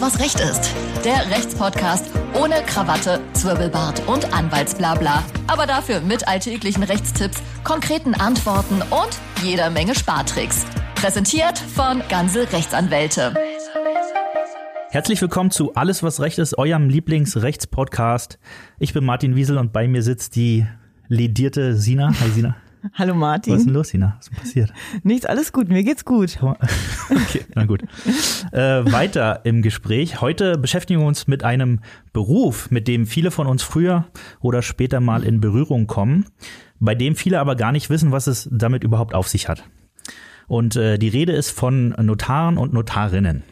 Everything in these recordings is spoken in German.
Was Recht ist. Der Rechtspodcast ohne Krawatte, Zwirbelbart und Anwaltsblabla. Aber dafür mit alltäglichen Rechtstipps, konkreten Antworten und jeder Menge Spartricks. Präsentiert von Ganze Rechtsanwälte. Herzlich willkommen zu Alles, was Recht ist, eurem Lieblingsrechtspodcast. Ich bin Martin Wiesel und bei mir sitzt die ledierte Sina. Hi Sina. Hallo Martin. Was ist denn los, Sina? Was ist denn passiert? Nichts, alles gut, mir geht's gut. Okay, na gut. Äh, weiter im Gespräch. Heute beschäftigen wir uns mit einem Beruf, mit dem viele von uns früher oder später mal in Berührung kommen, bei dem viele aber gar nicht wissen, was es damit überhaupt auf sich hat. Und äh, die Rede ist von Notaren und Notarinnen.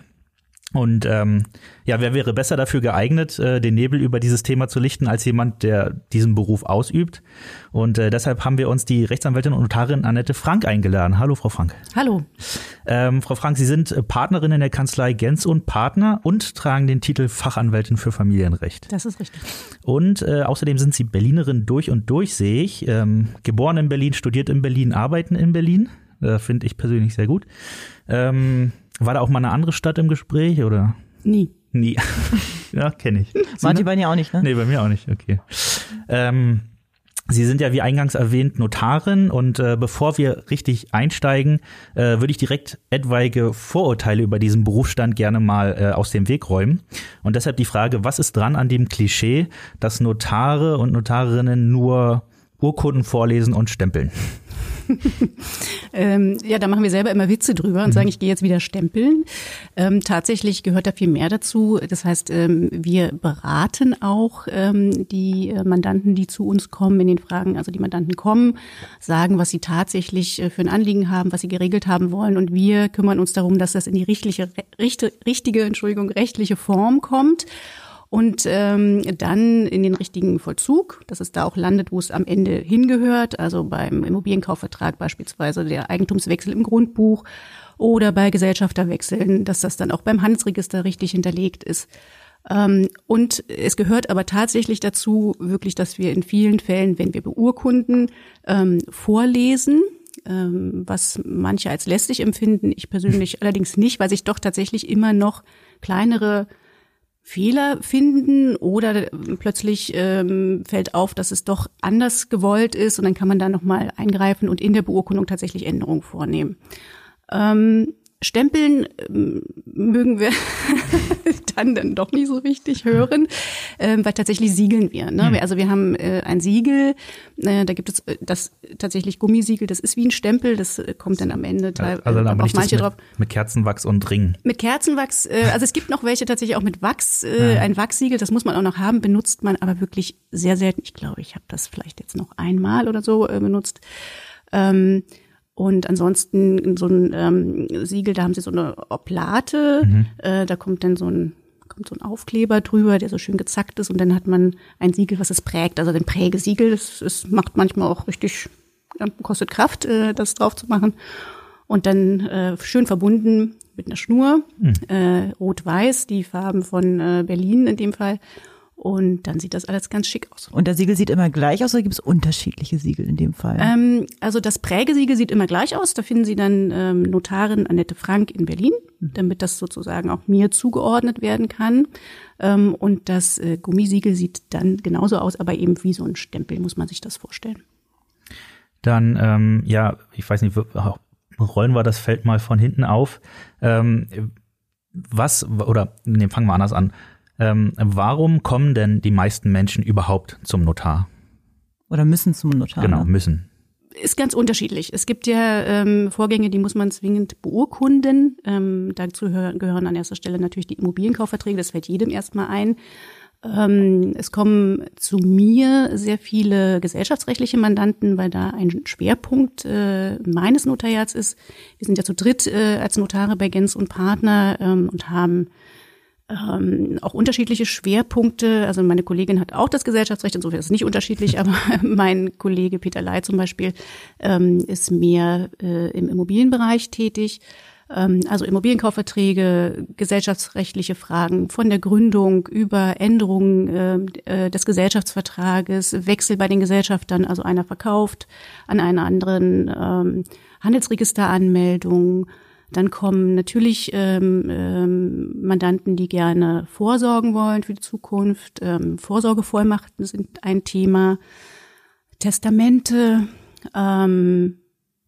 Und ähm, ja, wer wäre besser dafür geeignet, äh, den Nebel über dieses Thema zu lichten, als jemand, der diesen Beruf ausübt? Und äh, deshalb haben wir uns die Rechtsanwältin und Notarin Annette Frank eingeladen. Hallo, Frau Frank. Hallo. Ähm, Frau Frank, Sie sind Partnerin in der Kanzlei Gens und Partner und tragen den Titel Fachanwältin für Familienrecht. Das ist richtig. Und äh, außerdem sind Sie Berlinerin durch und durch, sehe ich. Ähm, geboren in Berlin, studiert in Berlin, arbeiten in Berlin. Äh, Finde ich persönlich sehr gut. Ähm, war da auch mal eine andere Stadt im Gespräch oder? Nie. Nie. ja, kenne ich. Martin bei dir auch nicht, ne? Nee, bei mir auch nicht, okay. Ähm, Sie sind ja wie eingangs erwähnt Notarin und äh, bevor wir richtig einsteigen, äh, würde ich direkt etwaige Vorurteile über diesen Berufsstand gerne mal äh, aus dem Weg räumen. Und deshalb die Frage, was ist dran an dem Klischee, dass Notare und Notarinnen nur Urkunden vorlesen und stempeln? ähm, ja, da machen wir selber immer Witze drüber und mhm. sagen, ich gehe jetzt wieder stempeln. Ähm, tatsächlich gehört da viel mehr dazu. Das heißt, ähm, wir beraten auch ähm, die äh, Mandanten, die zu uns kommen in den Fragen. Also die Mandanten kommen, sagen, was sie tatsächlich äh, für ein Anliegen haben, was sie geregelt haben wollen. Und wir kümmern uns darum, dass das in die richtige, richtige, Entschuldigung, rechtliche Form kommt und ähm, dann in den richtigen Vollzug, dass es da auch landet, wo es am Ende hingehört, also beim Immobilienkaufvertrag beispielsweise der Eigentumswechsel im Grundbuch oder bei Gesellschafterwechseln, dass das dann auch beim Handelsregister richtig hinterlegt ist. Ähm, und es gehört aber tatsächlich dazu, wirklich, dass wir in vielen Fällen, wenn wir beurkunden, ähm, vorlesen, ähm, was manche als lästig empfinden, ich persönlich allerdings nicht, weil sich doch tatsächlich immer noch kleinere Fehler finden oder plötzlich ähm, fällt auf, dass es doch anders gewollt ist und dann kann man da nochmal eingreifen und in der Beurkundung tatsächlich Änderungen vornehmen. Ähm, Stempeln ähm, mögen wir dann dann doch nicht so richtig hören, äh, weil tatsächlich siegeln wir. Ne? Mhm. Also wir haben äh, ein Siegel, äh, da gibt es äh, das tatsächlich Gummisiegel, das ist wie ein Stempel, das äh, kommt dann am Ende teilweise also dann auf manche mit, drauf. Mit Kerzenwachs und Ring. Mit Kerzenwachs, äh, also es gibt noch welche tatsächlich auch mit Wachs, äh, ja. ein Wachsiegel, das muss man auch noch haben, benutzt man aber wirklich sehr selten. Ich glaube, ich habe das vielleicht jetzt noch einmal oder so äh, benutzt. Ähm, und ansonsten so ein ähm, Siegel, da haben sie so eine Oplate, mhm. äh, da kommt dann so ein kommt so ein Aufkleber drüber, der so schön gezackt ist und dann hat man ein Siegel, was es prägt. Also ein Prägesiegel, das, das macht manchmal auch richtig, kostet Kraft, äh, das drauf zu machen. Und dann äh, schön verbunden mit einer Schnur, mhm. äh, rot-weiß, die Farben von äh, Berlin in dem Fall. Und dann sieht das alles ganz schick aus. Und der Siegel sieht immer gleich aus oder gibt es unterschiedliche Siegel in dem Fall? Ähm, also das Prägesiegel sieht immer gleich aus. Da finden Sie dann ähm, Notarin Annette Frank in Berlin, mhm. damit das sozusagen auch mir zugeordnet werden kann. Ähm, und das äh, Gummisiegel sieht dann genauso aus, aber eben wie so ein Stempel, muss man sich das vorstellen. Dann, ähm, ja, ich weiß nicht, rollen wir das Feld mal von hinten auf. Ähm, was, oder, nee, fangen wir anders an. Ähm, warum kommen denn die meisten Menschen überhaupt zum Notar? Oder müssen zum Notar? Genau, ne? müssen. Ist ganz unterschiedlich. Es gibt ja ähm, Vorgänge, die muss man zwingend beurkunden. Ähm, dazu gehören an erster Stelle natürlich die Immobilienkaufverträge. Das fällt jedem erstmal ein. Ähm, es kommen zu mir sehr viele gesellschaftsrechtliche Mandanten, weil da ein Schwerpunkt äh, meines Notariats ist. Wir sind ja zu dritt äh, als Notare bei Gens und Partner ähm, und haben ähm, auch unterschiedliche Schwerpunkte. Also meine Kollegin hat auch das Gesellschaftsrecht, insofern ist es nicht unterschiedlich, aber mein Kollege Peter Ley zum Beispiel ähm, ist mehr äh, im Immobilienbereich tätig. Ähm, also Immobilienkaufverträge, gesellschaftsrechtliche Fragen von der Gründung über Änderungen äh, äh, des Gesellschaftsvertrages, Wechsel bei den Gesellschaftern, also einer verkauft an einen anderen, ähm, Handelsregisteranmeldung, Dann kommen natürlich ähm, ähm, Mandanten, die gerne vorsorgen wollen für die Zukunft. Ähm, Vorsorgevollmachten sind ein Thema. Testamente, ähm,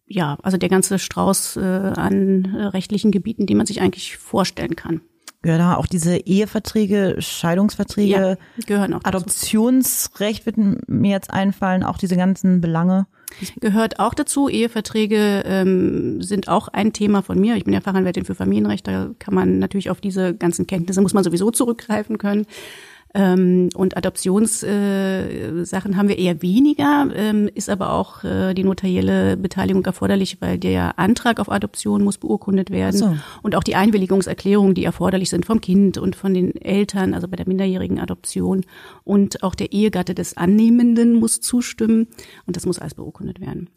ja, also der ganze Strauß äh, an äh, rechtlichen Gebieten, die man sich eigentlich vorstellen kann. Gehören da auch diese Eheverträge, Scheidungsverträge, Ja, gehören auch dazu. Adoptionsrecht wird mir jetzt einfallen, auch diese ganzen Belange. gehört auch dazu. Eheverträge ähm, sind auch ein Thema von mir. Ich bin ja Fachanwältin für Familienrecht. Da kann man natürlich auf diese ganzen Kenntnisse, muss man sowieso zurückgreifen können. Ähm, und Adoptionssachen äh, haben wir eher weniger, ähm, ist aber auch äh, die notarielle Beteiligung erforderlich, weil der Antrag auf Adoption muss beurkundet werden so. und auch die Einwilligungserklärungen, die erforderlich sind vom Kind und von den Eltern, also bei der minderjährigen Adoption und auch der Ehegatte des Annehmenden muss zustimmen und das muss alles beurkundet werden.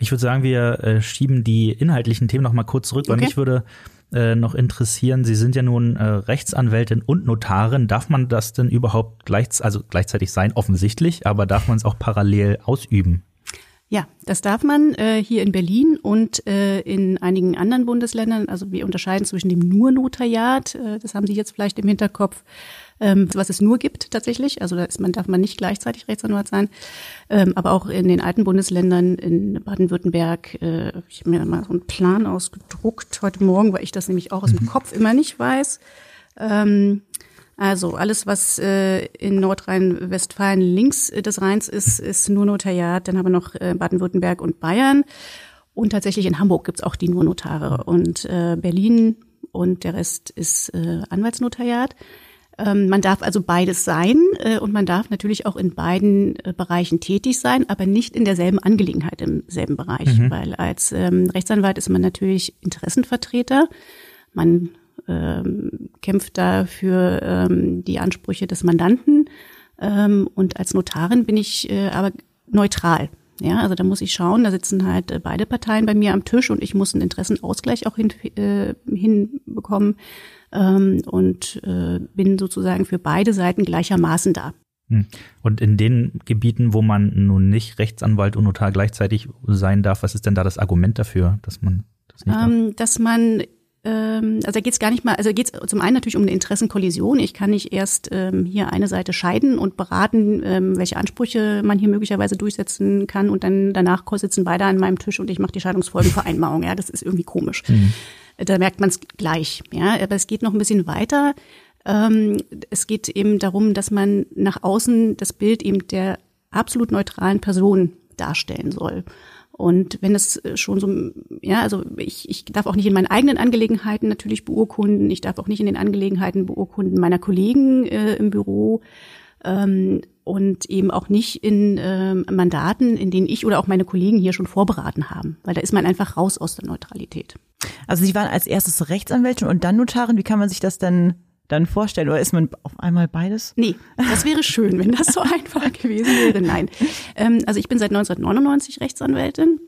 Ich würde sagen, wir äh, schieben die inhaltlichen Themen noch mal kurz zurück, weil Okay. mich würde äh, noch interessieren, Sie sind ja nun äh, Rechtsanwältin und Notarin. Darf man das denn überhaupt gleich, also gleichzeitig sein? Offensichtlich, aber darf man es auch parallel ausüben? Ja, das darf man äh, hier in Berlin und äh, in einigen anderen Bundesländern. Also wir unterscheiden zwischen dem Nur-Notariat, äh, das haben Sie jetzt vielleicht im Hinterkopf, ähm, was es nur gibt tatsächlich. Also da ist man, darf man nicht gleichzeitig Rechtsanwalt sein. Ähm, aber auch in den alten Bundesländern, in Baden-Württemberg, äh, ich habe mir mal so einen Plan ausgedruckt heute Morgen, weil ich das nämlich auch aus dem Kopf immer nicht weiß. Ähm, also alles, was äh, in Nordrhein-Westfalen links äh, des Rheins ist, ist nur Notariat. Dann haben wir noch äh, Baden-Württemberg und Bayern. Und tatsächlich in Hamburg gibt's auch die nur Notare. Und äh, Berlin und der Rest ist äh, Anwaltsnotariat. Ähm, man darf also beides sein äh, und man darf natürlich auch in beiden äh, Bereichen tätig sein, aber nicht in derselben Angelegenheit im selben Bereich. Weil als ähm, Rechtsanwalt ist man natürlich Interessenvertreter. Man ähm, kämpft da für ähm, die Ansprüche des Mandanten. Ähm, und als Notarin bin ich äh, aber neutral. Ja, also da muss ich schauen, da sitzen halt äh, beide Parteien bei mir am Tisch und ich muss einen Interessenausgleich auch hin, äh, hinbekommen ähm, und äh, bin sozusagen für beide Seiten gleichermaßen da. Hm. Und in den Gebieten, wo man nun nicht Rechtsanwalt und Notar gleichzeitig sein darf, was ist denn da das Argument dafür, dass man das nicht darf? Ähm, dass man ähm, also da geht es gar nicht mal, also geht es zum einen natürlich um eine Interessenkollision. Ich kann nicht erst ähm, hier eine Seite scheiden und beraten, ähm, welche Ansprüche man hier möglicherweise durchsetzen kann und dann danach sitzen beide an meinem Tisch und ich mache die Scheidungsfolgenvereinbarung. Ja, das ist irgendwie komisch. Da merkt man es gleich. Ja, aber es geht noch ein bisschen weiter. Ähm, es geht eben darum, dass man nach außen das Bild eben der absolut neutralen Person darstellen soll. Und wenn es schon so, ja, also ich, ich darf auch nicht in meinen eigenen Angelegenheiten natürlich beurkunden, ich darf auch nicht in den Angelegenheiten beurkunden meiner Kollegen äh, im Büro ähm, und eben auch nicht in ähm, Mandaten, in denen ich oder auch meine Kollegen hier schon vorberaten haben, weil da ist man einfach raus aus der Neutralität. Also Sie waren als erstes Rechtsanwältin und dann Notarin. Wie kann man sich das denn dann vorstellen? Oder ist man auf einmal beides? Nee, das wäre schön, wenn das so einfach gewesen wäre. Nein. Ähm, also ich bin seit 1999 Rechtsanwältin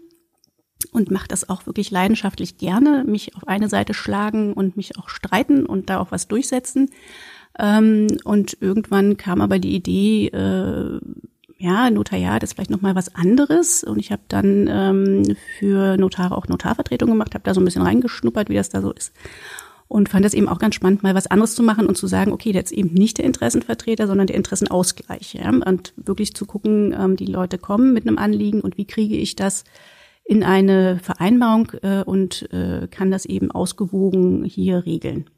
und mache das auch wirklich leidenschaftlich gerne, mich auf eine Seite schlagen und mich auch streiten und da auch was durchsetzen. Ähm, und irgendwann kam aber die Idee, äh, ja, Notariat ist vielleicht noch mal was anderes. Und ich habe dann ähm, für Notare auch Notarvertretung gemacht, habe da so ein bisschen reingeschnuppert, wie das da so ist. Und fand das eben auch ganz spannend, mal was anderes zu machen und zu sagen, okay, jetzt eben nicht der Interessenvertreter, sondern der Interessenausgleich. Ja? Und wirklich zu gucken, ähm, die Leute kommen mit einem Anliegen und wie kriege ich das in eine Vereinbarung äh, und äh, kann das eben ausgewogen hier regeln.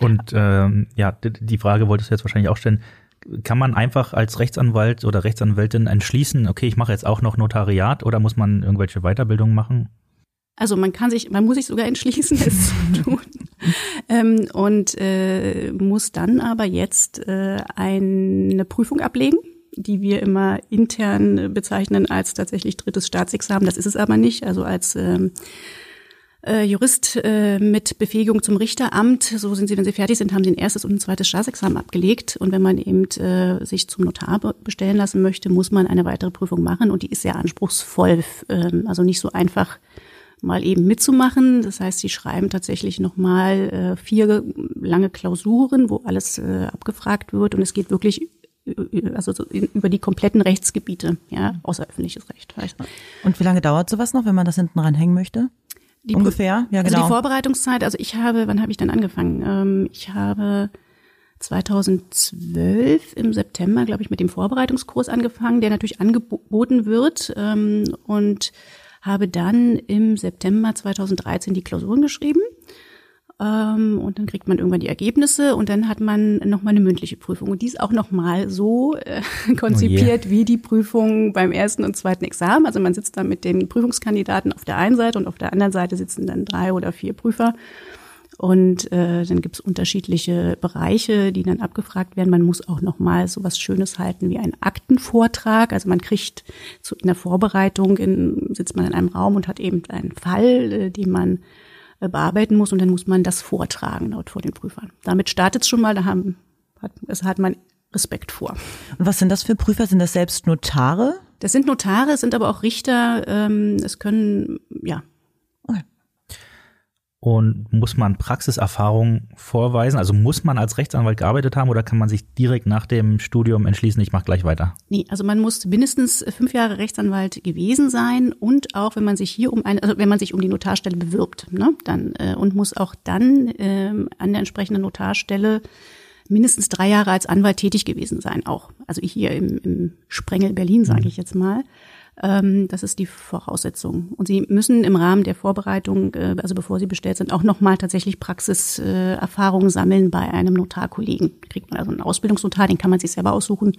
Und ähm, ja, die Frage wolltest du jetzt wahrscheinlich auch stellen. Kann man einfach als Rechtsanwalt oder Rechtsanwältin entschließen, okay, ich mache jetzt auch noch Notariat oder muss man irgendwelche Weiterbildungen machen? Also man kann sich, man muss sich sogar entschließen, es zu tun. ähm, und äh, muss dann aber jetzt äh, eine Prüfung ablegen, die wir immer intern äh, bezeichnen als tatsächlich drittes Staatsexamen. Das ist es aber nicht. Also als ähm, äh, Jurist äh, mit Befähigung zum Richteramt, so sind sie, wenn sie fertig sind, haben sie ein erstes und ein zweites Staatsexamen abgelegt. Und wenn man eben äh, sich zum Notar be- bestellen lassen möchte, muss man eine weitere Prüfung machen und die ist sehr anspruchsvoll, ähm, also nicht so einfach mal eben mitzumachen. Das heißt, sie schreiben tatsächlich nochmal äh, vier lange Klausuren, wo alles äh, abgefragt wird und es geht wirklich äh, also so in, über die kompletten Rechtsgebiete, ja, außeröffentliches Recht. Heißt. Und wie lange dauert sowas noch, wenn man das hinten ranhängen möchte? Die ungefähr? Ja, Also genau. die Vorbereitungszeit, also ich habe, wann habe ich denn angefangen? Ähm, ich habe 2012 im September, glaube ich, mit dem Vorbereitungskurs angefangen, der natürlich angeboten wird ähm, und habe dann im September 2013 die Klausuren geschrieben. Ähm, und dann kriegt man irgendwann die Ergebnisse und dann hat man nochmal eine mündliche Prüfung. Und die ist auch nochmal so äh, konzipiert wie die Prüfung beim ersten und zweiten Examen. Also man sitzt da mit den Prüfungskandidaten auf der einen Seite und auf der anderen Seite sitzen dann drei oder vier Prüfer. Und äh, dann gibt's unterschiedliche Bereiche, die dann abgefragt werden. Man muss auch nochmal so was Schönes halten wie einen Aktenvortrag. Also man kriegt zu, in der Vorbereitung, in, sitzt man in einem Raum und hat eben einen Fall, äh, den man äh, bearbeiten muss und dann muss man das vortragen dort vor den Prüfern. Damit startet schon mal, da haben, hat, es hat man Respekt vor. Und was sind das für Prüfer? Sind das selbst Notare? Das sind Notare, es sind aber auch Richter, ähm, es können, ja, Und muss man Praxiserfahrung vorweisen? Also muss man als Rechtsanwalt gearbeitet haben oder kann man sich direkt nach dem Studium entschließen, ich mache gleich weiter? Nee, also man muss mindestens fünf Jahre Rechtsanwalt gewesen sein und auch wenn man sich hier um eine, also wenn man sich um die Notarstelle bewirbt, ne, dann äh, und muss auch dann ähm, an der entsprechenden Notarstelle mindestens drei Jahre als Anwalt tätig gewesen sein, auch. Also hier im, im Sprengel Berlin, sage ich jetzt mal. Ähm, das ist die Voraussetzung. Und Sie müssen im Rahmen der Vorbereitung, äh, also bevor Sie bestellt sind, auch nochmal tatsächlich Praxiserfahrung sammeln bei einem Notarkollegen. Kriegt man also einen Ausbildungsnotar, den kann man sich selber aussuchen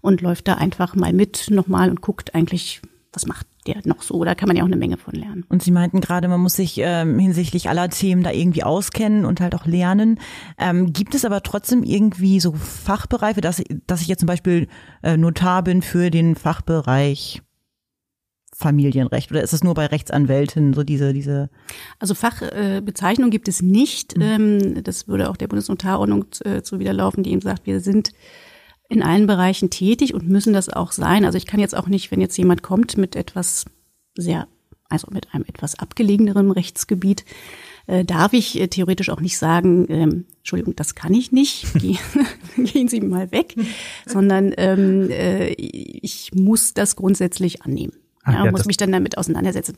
und läuft da einfach mal mit nochmal und guckt eigentlich, was macht der noch so. Da kann man ja auch eine Menge von lernen. Und Sie meinten gerade, man muss sich ähm, hinsichtlich aller Themen da irgendwie auskennen und halt auch lernen. Ähm, gibt es aber trotzdem irgendwie so Fachbereiche, dass, dass ich jetzt zum Beispiel äh, Notar bin für den Fachbereich Familienrecht oder ist es nur bei Rechtsanwälten so diese diese Also Fachbezeichnung gibt es nicht. Ähm, das würde auch der Bundesnotarordnung äh, zuwiderlaufen, die eben sagt, wir sind in allen Bereichen tätig und müssen das auch sein. Also ich kann jetzt auch nicht, wenn jetzt jemand kommt mit etwas sehr, also mit einem etwas abgelegeneren Rechtsgebiet, äh, darf ich äh, theoretisch auch nicht sagen, ähm, Entschuldigung, das kann ich nicht, Geh, gehen Sie mal weg, sondern ähm, äh, ich muss das grundsätzlich annehmen. Ja, ja, muss mich dann damit auseinandersetzen.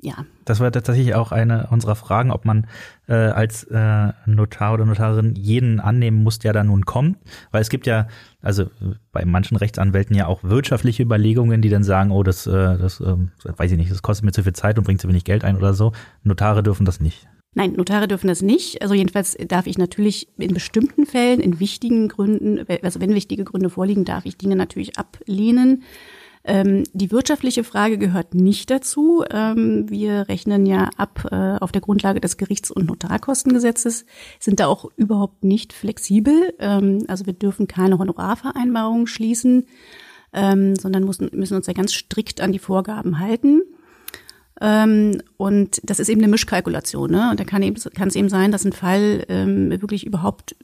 Ja, Das war tatsächlich auch eine unserer Fragen, ob man äh, als äh, Notar oder Notarin jeden annehmen muss, der da nun kommt. Weil es gibt ja, also bei manchen Rechtsanwälten ja auch wirtschaftliche Überlegungen, die dann sagen, oh, das, äh, das ähm, weiß ich nicht, das kostet mir zu viel Zeit und bringt zu wenig Geld ein oder so. Notare dürfen das nicht. Nein, Notare dürfen das nicht. Also jedenfalls darf ich natürlich in bestimmten Fällen, in wichtigen Gründen, also wenn wichtige Gründe vorliegen, darf ich Dinge natürlich ablehnen. Ähm, die wirtschaftliche Frage gehört nicht dazu. Ähm, wir rechnen ja ab äh, auf der Grundlage des Gerichts- und Notarkostengesetzes, sind da auch überhaupt nicht flexibel. Ähm, also wir dürfen keine Honorarvereinbarungen schließen, ähm, sondern müssen, müssen uns ja ganz strikt an die Vorgaben halten. Ähm, und das ist eben eine Mischkalkulation. Ne? Und da kann, eben, es eben sein, dass ein Fall ähm, wirklich überhaupt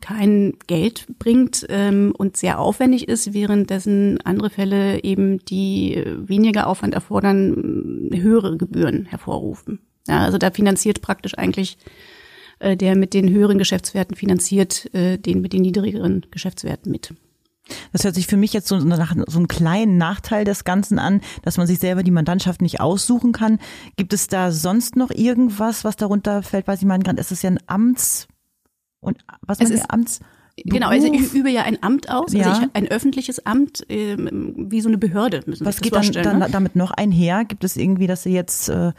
kein Geld bringt ähm, und sehr aufwendig ist, währenddessen andere Fälle eben, die äh, weniger Aufwand erfordern, äh, höhere Gebühren hervorrufen. Ja, also da finanziert praktisch eigentlich äh, der mit den höheren Geschäftswerten finanziert äh, den mit den niedrigeren Geschäftswerten mit. Das hört sich für mich jetzt so nach so einem kleinen Nachteil des Ganzen an, dass man sich selber die Mandantschaft nicht aussuchen kann. Gibt es da sonst noch irgendwas, was darunter fällt? Weil Sie meinen es ist ja ein Amts und was Es meinen ist- Sie, Amts Genau, also ich übe ja ein Amt aus, Ja. also ich, ein öffentliches Amt, ähm, wie so eine Behörde müssen Was geht dann, dann ne? damit noch einher? Gibt es irgendwie, dass Sie jetzt äh,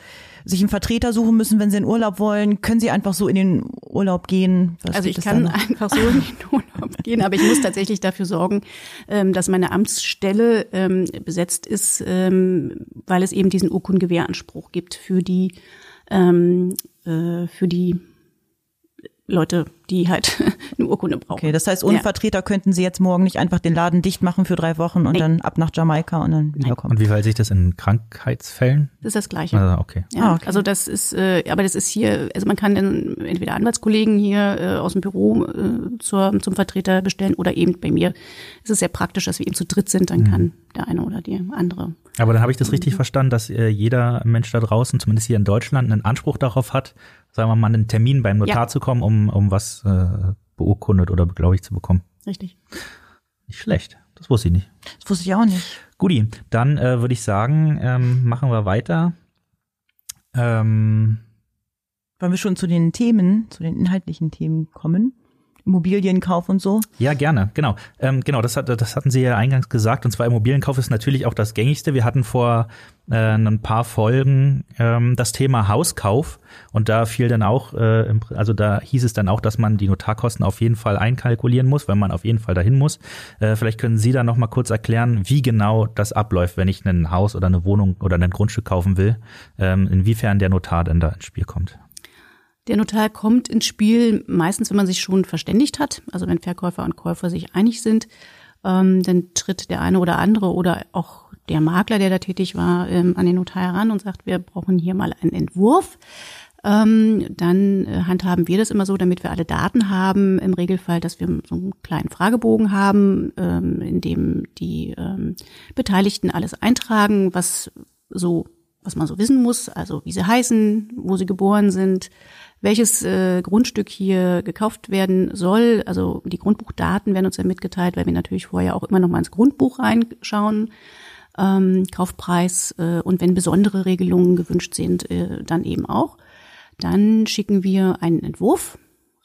sich einen Vertreter suchen müssen, wenn Sie in Urlaub wollen? Können Sie einfach so in den Urlaub gehen? Was Also ich kann einfach so in den Urlaub gehen, aber ich muss tatsächlich dafür sorgen, ähm, dass meine Amtsstelle ähm, besetzt ist, ähm, weil es eben diesen Urkundengewähranspruch gibt für die ähm, äh, für die Leute, die halt eine Urkunde brauchen. Okay, das heißt, ohne Ja. Vertreter könnten Sie jetzt morgen nicht einfach den Laden dicht machen für drei Wochen und Nee. dann ab nach Jamaika und dann wiederkommen. Und wie verhält sich das in Krankheitsfällen? Das ist das Gleiche. Also, okay. Ja, Ah, okay. also das ist, äh, aber das ist hier, also man kann dann entweder Anwaltskollegen hier äh, aus dem Büro äh, zur, zum Vertreter bestellen oder eben bei mir ist es sehr praktisch, dass wir eben zu dritt sind, dann kann der eine oder die andere. Aber dann habe ich das richtig verstanden, dass äh, jeder Mensch da draußen, zumindest hier in Deutschland, einen Anspruch darauf hat, sagen wir mal, einen Termin beim Notar Ja. zu kommen, um, um was äh, beurkundet oder beglaubigt zu bekommen. Richtig. Nicht schlecht. Das wusste ich nicht. Das wusste ich auch nicht. Guti, dann äh, würde ich sagen, ähm, machen wir weiter. Ähm, Wollen wir schon zu den Themen, zu den inhaltlichen Themen kommen? Immobilienkauf und so? Ja, gerne, genau. Ähm, genau, das, hat, das hatten Sie ja eingangs gesagt. Und zwar Immobilienkauf ist natürlich auch das gängigste. Wir hatten vor äh, ein paar Folgen ähm, das Thema Hauskauf. Und da fiel dann auch, äh, also da hieß es dann auch, dass man die Notarkosten auf jeden Fall einkalkulieren muss, weil man auf jeden Fall dahin muss. Äh, vielleicht können Sie da noch mal kurz erklären, wie genau das abläuft, wenn ich ein Haus oder eine Wohnung oder ein Grundstück kaufen will, ähm, inwiefern der Notar denn da ins Spiel kommt. Der Notar kommt ins Spiel meistens, wenn man sich schon verständigt hat, also wenn Verkäufer und Käufer sich einig sind, ähm, dann tritt der eine oder andere oder auch der Makler, der da tätig war, ähm, an den Notar heran und sagt, wir brauchen hier mal einen Entwurf. Ähm, dann äh, handhaben wir das immer so, damit wir alle Daten haben, im Regelfall, dass wir so einen kleinen Fragebogen haben, ähm, in dem die ähm, Beteiligten alles eintragen, was so was man so wissen muss, also wie sie heißen, wo sie geboren sind, welches äh, Grundstück hier gekauft werden soll. Also die Grundbuchdaten werden uns ja mitgeteilt, weil wir natürlich vorher auch immer noch mal ins Grundbuch reinschauen. Ähm, Kaufpreis äh, und wenn besondere Regelungen gewünscht sind, äh, dann eben auch. Dann schicken wir einen Entwurf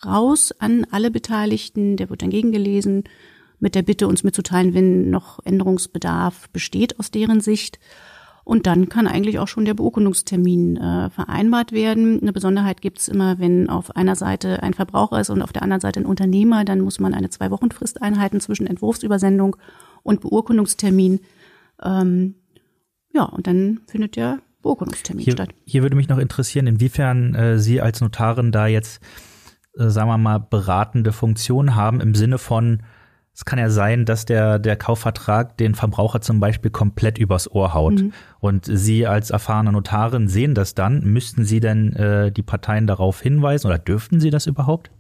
raus an alle Beteiligten, der wird dann gegengelesen mit der Bitte, uns mitzuteilen, wenn noch Änderungsbedarf besteht aus deren Sicht. Und dann kann eigentlich auch schon der Beurkundungstermin äh, vereinbart werden. Eine Besonderheit gibt's immer, wenn auf einer Seite ein Verbraucher ist und auf der anderen Seite ein Unternehmer, dann muss man eine zwei Wochen Frist einhalten zwischen Entwurfsübersendung und Beurkundungstermin. Ähm, ja, und dann findet der Beurkundungstermin hier, statt. Hier würde mich noch interessieren, inwiefern äh, Sie als Notarin da jetzt, äh, sagen wir mal, beratende Funktion haben im Sinne von, es kann ja sein, dass der, der Kaufvertrag den Verbraucher zum Beispiel komplett übers Ohr haut. Mhm. Und Sie als erfahrene Notarin sehen das dann. Müssten Sie denn äh, die Parteien darauf hinweisen oder dürften Sie das überhaupt?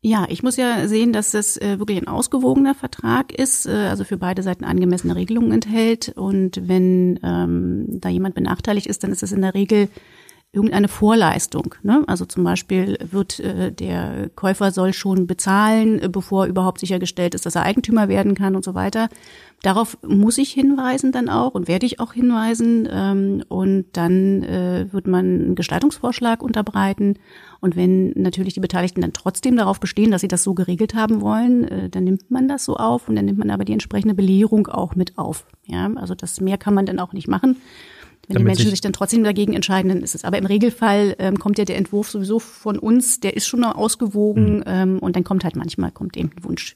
Ja, ich muss ja sehen, dass das äh, wirklich ein ausgewogener Vertrag ist, äh, also für beide Seiten angemessene Regelungen enthält. Und wenn ähm, da jemand benachteiligt ist, dann ist es in der Regel irgendeine Vorleistung. Ne? Also zum Beispiel wird äh, der Käufer soll schon bezahlen, äh, bevor überhaupt sichergestellt ist, dass er Eigentümer werden kann und so weiter. Darauf muss ich hinweisen dann auch und werde ich auch hinweisen. Ähm, und dann äh, wird man einen Gestaltungsvorschlag unterbreiten. Und wenn natürlich die Beteiligten dann trotzdem darauf bestehen, dass sie das so geregelt haben wollen, äh, dann nimmt man das so auf und dann nimmt man aber die entsprechende Belehrung auch mit auf. Ja, also das mehr kann man dann auch nicht machen. Wenn die Menschen sich dann trotzdem dagegen entscheiden, dann ist es. Aber im Regelfall ähm, kommt ja der Entwurf sowieso von uns, der ist schon noch ausgewogen mhm. ähm, und dann kommt halt manchmal kommt eben ein Wunsch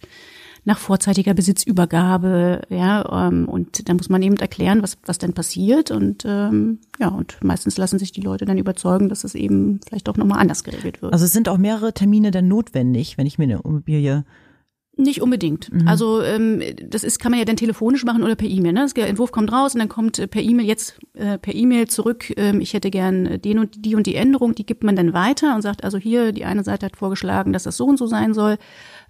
nach vorzeitiger Besitzübergabe, ja, ähm, und da muss man eben erklären, was was denn passiert und ähm, ja, und meistens lassen sich die Leute dann überzeugen, dass es eben vielleicht auch nochmal anders geregelt wird. Also es sind auch mehrere Termine dann notwendig, wenn ich mir eine Immobilie nicht unbedingt. Mhm. Also ähm, das ist kann man ja dann telefonisch machen oder per E-Mail. Ne? Der Entwurf kommt raus und dann kommt äh, per E-Mail jetzt äh, per E-Mail zurück. Ähm, ich hätte gern den und die und die Änderung. Die gibt man dann weiter und sagt also hier die eine Seite hat vorgeschlagen, dass das so und so sein soll.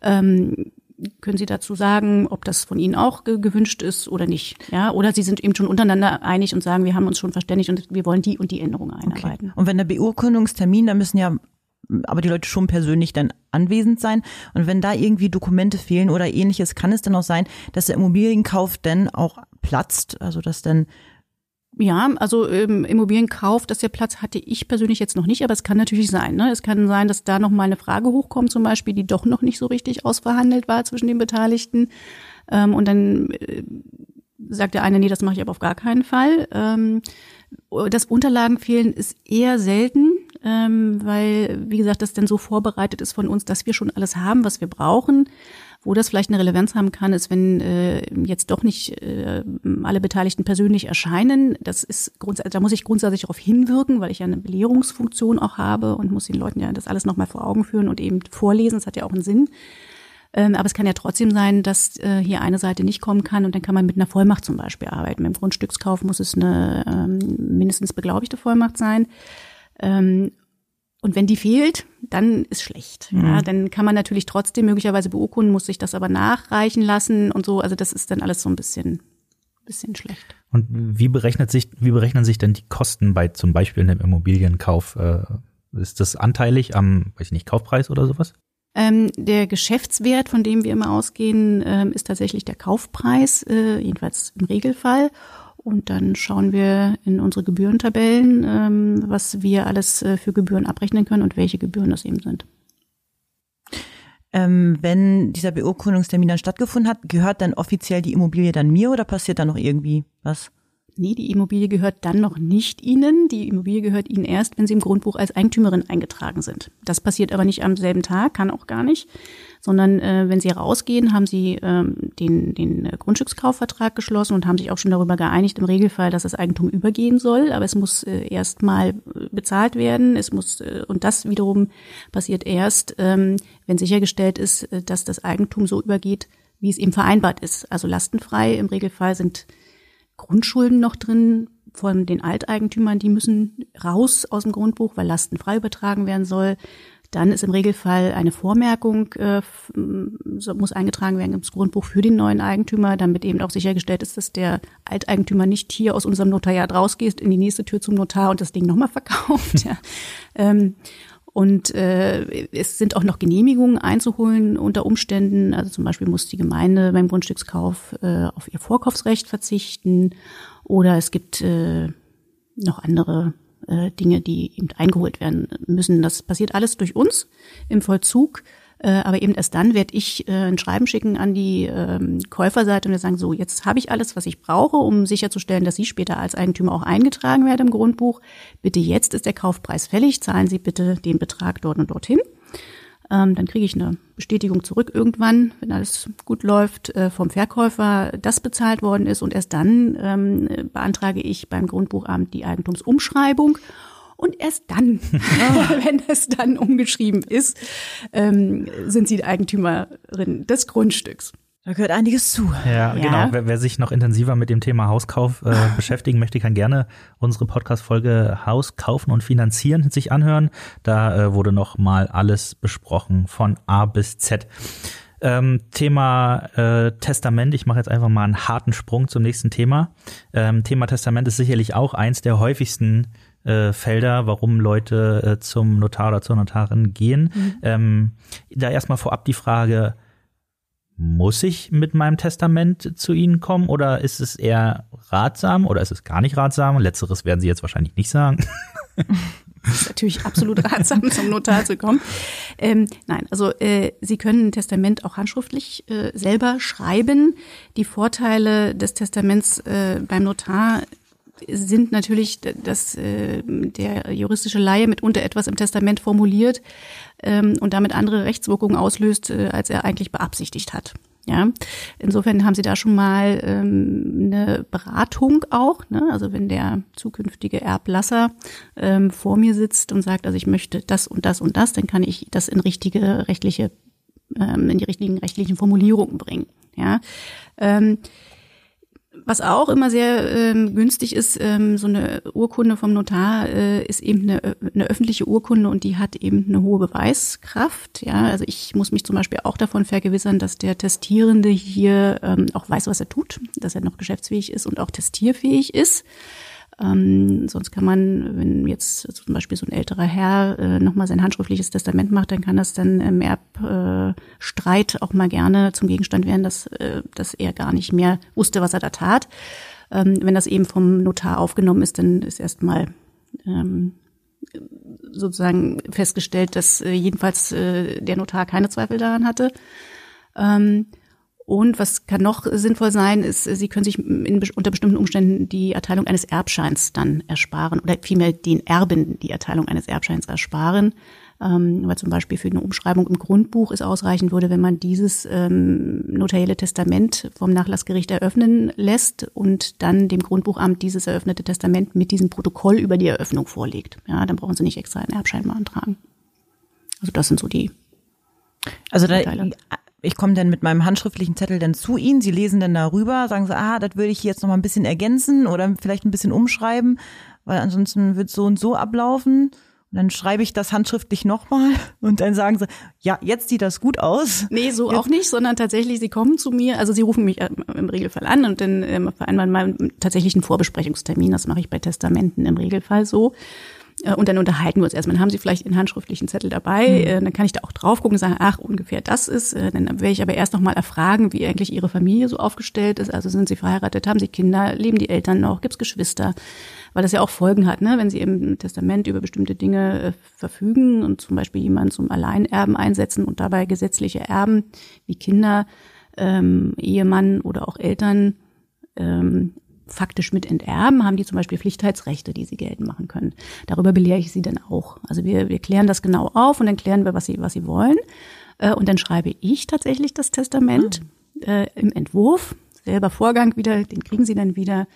Ähm, können Sie dazu sagen, ob das von Ihnen auch ge gewünscht ist oder nicht? Ja, oder Sie sind eben schon untereinander einig und sagen, wir haben uns schon verständigt und wir wollen die und die Änderung einarbeiten. Okay. Und wenn der Beurkundungstermin, da müssen ja aber die Leute schon persönlich dann anwesend sein. Und wenn da irgendwie Dokumente fehlen oder ähnliches, kann es dann auch sein, dass der Immobilienkauf dann auch platzt, also dass dann ja, also ähm, Immobilienkauf, dass der Platz hatte ich persönlich jetzt noch nicht, aber es kann natürlich sein. Ne? Es kann sein, dass da noch mal eine Frage hochkommt, zum Beispiel, die doch noch nicht so richtig ausverhandelt war zwischen den Beteiligten. Ähm, und dann äh, sagt der eine, nee, das mache ich aber auf gar keinen Fall. Ähm, das Unterlagen fehlen ist eher selten ähm, weil, wie gesagt, das dann so vorbereitet ist von uns, dass wir schon alles haben, was wir brauchen. Wo das vielleicht eine Relevanz haben kann, ist, wenn äh, jetzt doch nicht äh, alle Beteiligten persönlich erscheinen. Das ist grundsätzlich, da muss ich grundsätzlich darauf hinwirken, weil ich ja eine Belehrungsfunktion auch habe und muss den Leuten ja das alles nochmal vor Augen führen und eben vorlesen. Das hat ja auch einen Sinn. Ähm, aber es kann ja trotzdem sein, dass äh, hier eine Seite nicht kommen kann und dann kann man mit einer Vollmacht zum Beispiel arbeiten. Beim Grundstückskauf muss es eine ähm, mindestens beglaubigte Vollmacht sein. Ähm, und wenn die fehlt, dann ist schlecht. Mhm. Ja, dann kann man natürlich trotzdem möglicherweise beurkunden, muss sich das aber nachreichen lassen und so. Also das ist dann alles so ein bisschen, bisschen schlecht. Und wie berechnet sich, wie berechnen sich denn die Kosten bei zum Beispiel einem Immobilienkauf? Äh, ist das anteilig am, weiß ich nicht, Kaufpreis oder sowas? Ähm, der Geschäftswert, von dem wir immer ausgehen, ähm, ist tatsächlich der Kaufpreis, äh, jedenfalls im Regelfall. Und dann schauen wir in unsere Gebührentabellen, ähm, was wir alles äh, für Gebühren abrechnen können und welche Gebühren das eben sind. Ähm, wenn dieser Beurkundungstermin dann stattgefunden hat, gehört dann offiziell die Immobilie dann mir oder passiert da noch irgendwie was? Nee, die Immobilie gehört dann noch nicht Ihnen. Die Immobilie gehört Ihnen erst, wenn Sie im Grundbuch als Eigentümerin eingetragen sind. Das passiert aber nicht am selben Tag, kann auch gar nicht, sondern äh, wenn Sie rausgehen, haben Sie ähm, den, den Grundstückskaufvertrag geschlossen und haben sich auch schon darüber geeinigt, im Regelfall, dass das Eigentum übergehen soll. Aber es muss äh, erst mal bezahlt werden. Es muss äh, und das wiederum passiert erst, ähm, wenn sichergestellt ist, äh, dass das Eigentum so übergeht, wie es eben vereinbart ist. Also lastenfrei. Im Regelfall sind Grundschulden noch drin von den Alteigentümern, die müssen raus aus dem Grundbuch, weil lastenfrei übertragen werden soll. Dann ist im Regelfall eine Vormerkung, äh, muss eingetragen werden ins Grundbuch für den neuen Eigentümer, damit eben auch sichergestellt ist, dass der Alteigentümer nicht hier aus unserem Notariat rausgeht, in die nächste Tür zum Notar und das Ding nochmal verkauft. ja. ähm, und äh, es sind auch noch Genehmigungen einzuholen unter Umständen. Also zum Beispiel muss die Gemeinde beim Grundstückskauf äh, auf ihr Vorkaufsrecht verzichten. Oder es gibt äh, noch andere äh, Dinge, die eben eingeholt werden müssen. Das passiert alles durch uns im Vollzug. Äh, aber eben erst dann werde ich äh, ein Schreiben schicken an die ähm, Käuferseite und wir sagen, so, jetzt habe ich alles, was ich brauche, um sicherzustellen, dass Sie später als Eigentümer auch eingetragen werden im Grundbuch. Bitte jetzt ist der Kaufpreis fällig, zahlen Sie bitte den Betrag dort und dorthin. Ähm, dann kriege ich eine Bestätigung zurück irgendwann, wenn alles gut läuft, äh, vom Verkäufer, das bezahlt worden ist. Und erst dann ähm, beantrage ich beim Grundbuchamt die Eigentumsumschreibung und erst dann, wenn es dann umgeschrieben ist, ähm, sind sie die Eigentümerin des Grundstücks. Da gehört einiges zu. Ja, ja. genau. Wer, wer, sich noch intensiver mit dem Thema Hauskauf äh, beschäftigen möchte, kann gerne unsere Podcast-Folge Haus kaufen und finanzieren sich anhören. Da äh, wurde noch mal alles besprochen von A bis Z. Ähm, Thema äh, Testament. Ich mache jetzt einfach mal einen harten Sprung zum nächsten Thema. Ähm, Thema Testament ist sicherlich auch eins der häufigsten äh, Felder, warum Leute äh, zum Notar oder zur Notarin gehen. Mhm. Ähm, da erstmal vorab die Frage, muss ich mit meinem Testament zu Ihnen kommen oder ist es eher ratsam oder ist es gar nicht ratsam? Letzteres werden Sie jetzt wahrscheinlich nicht sagen. Das ist natürlich absolut ratsam, zum Notar zu kommen. Ähm, nein, also äh, Sie können ein Testament auch handschriftlich äh, selber schreiben. Die Vorteile des Testaments äh, beim Notar sind natürlich, dass äh, der juristische Laie mitunter etwas im Testament formuliert ähm, und damit andere Rechtswirkungen auslöst, äh, als er eigentlich beabsichtigt hat. Ja, insofern haben Sie da schon mal ähm, eine Beratung auch. Ne? Also wenn der zukünftige Erblasser ähm, vor mir sitzt und sagt, also ich möchte das und das und das, dann kann ich das in richtige rechtliche, ähm, in die richtigen rechtlichen Formulierungen bringen. Ja. Ähm, was auch immer sehr ähm, günstig ist, ähm, so eine Urkunde vom Notar äh, ist eben eine, eine öffentliche Urkunde und die hat eben eine hohe Beweiskraft. Ja, also ich muss mich zum Beispiel auch davon vergewissern, dass der Testierende hier ähm, auch weiß, was er tut, dass er noch geschäftsfähig ist und auch testierfähig ist. Ähm, sonst kann man, wenn jetzt zum Beispiel so ein älterer Herr äh, nochmal sein handschriftliches Testament macht, dann kann das dann im Erbstreit äh, auch mal gerne zum Gegenstand werden, dass, äh, dass er gar nicht mehr wusste, was er da tat. Ähm, wenn das eben vom Notar aufgenommen ist, dann ist erstmal ähm, sozusagen festgestellt, dass äh, jedenfalls äh, der Notar keine Zweifel daran hatte. Ähm, und was kann noch sinnvoll sein, ist, Sie können sich in, unter bestimmten Umständen die Erteilung eines Erbscheins dann ersparen oder vielmehr den Erben die Erteilung eines Erbscheins ersparen. Ähm, weil zum Beispiel für eine Umschreibung im Grundbuch es ausreichen würde, wenn man dieses ähm, notarielle Testament vom Nachlassgericht eröffnen lässt und dann dem Grundbuchamt dieses eröffnete Testament mit diesem Protokoll über die Eröffnung vorlegt. Ja, dann brauchen Sie nicht extra einen Erbschein beantragen. Also das sind so die also da, ich komme dann mit meinem handschriftlichen Zettel dann zu Ihnen, Sie lesen dann darüber, sagen Sie, ah, das würde ich jetzt noch mal ein bisschen ergänzen oder vielleicht ein bisschen umschreiben, weil ansonsten wird so und so ablaufen. Und dann schreibe ich das handschriftlich nochmal und dann sagen sie, ja, jetzt sieht das gut aus. Nee, so jetzt. auch nicht, sondern tatsächlich, sie kommen zu mir, also sie rufen mich äh, im Regelfall an und dann ähm, vereinbaren mal tatsächlich einen Vorbesprechungstermin. Das mache ich bei Testamenten im Regelfall so. Äh, und dann unterhalten wir uns erstmal. Dann haben Sie vielleicht einen handschriftlichen Zettel dabei. Mhm. Dann kann ich da auch drauf gucken und sagen, ach, ungefähr das ist. Dann werde ich aber erst noch mal erfragen, wie eigentlich Ihre Familie so aufgestellt ist. Also sind Sie verheiratet, haben Sie Kinder, leben die Eltern noch, gibt es Geschwister? Weil das ja auch Folgen hat, ne? wenn Sie im Testament über bestimmte Dinge äh, verfügen und zum Beispiel jemanden zum Alleinerben einsetzen und dabei gesetzliche Erben wie Kinder, ähm, Ehemann oder auch Eltern ähm, faktisch mit enterben, haben die zum Beispiel Pflichtheitsrechte, die sie geltend machen können. Darüber belehre ich sie dann auch. Also wir, wir klären das genau auf und dann klären wir, was sie, was sie wollen. Äh, und dann schreibe ich tatsächlich das Testament äh, im Entwurf. Selber Vorgang wieder, den kriegen sie dann wieder.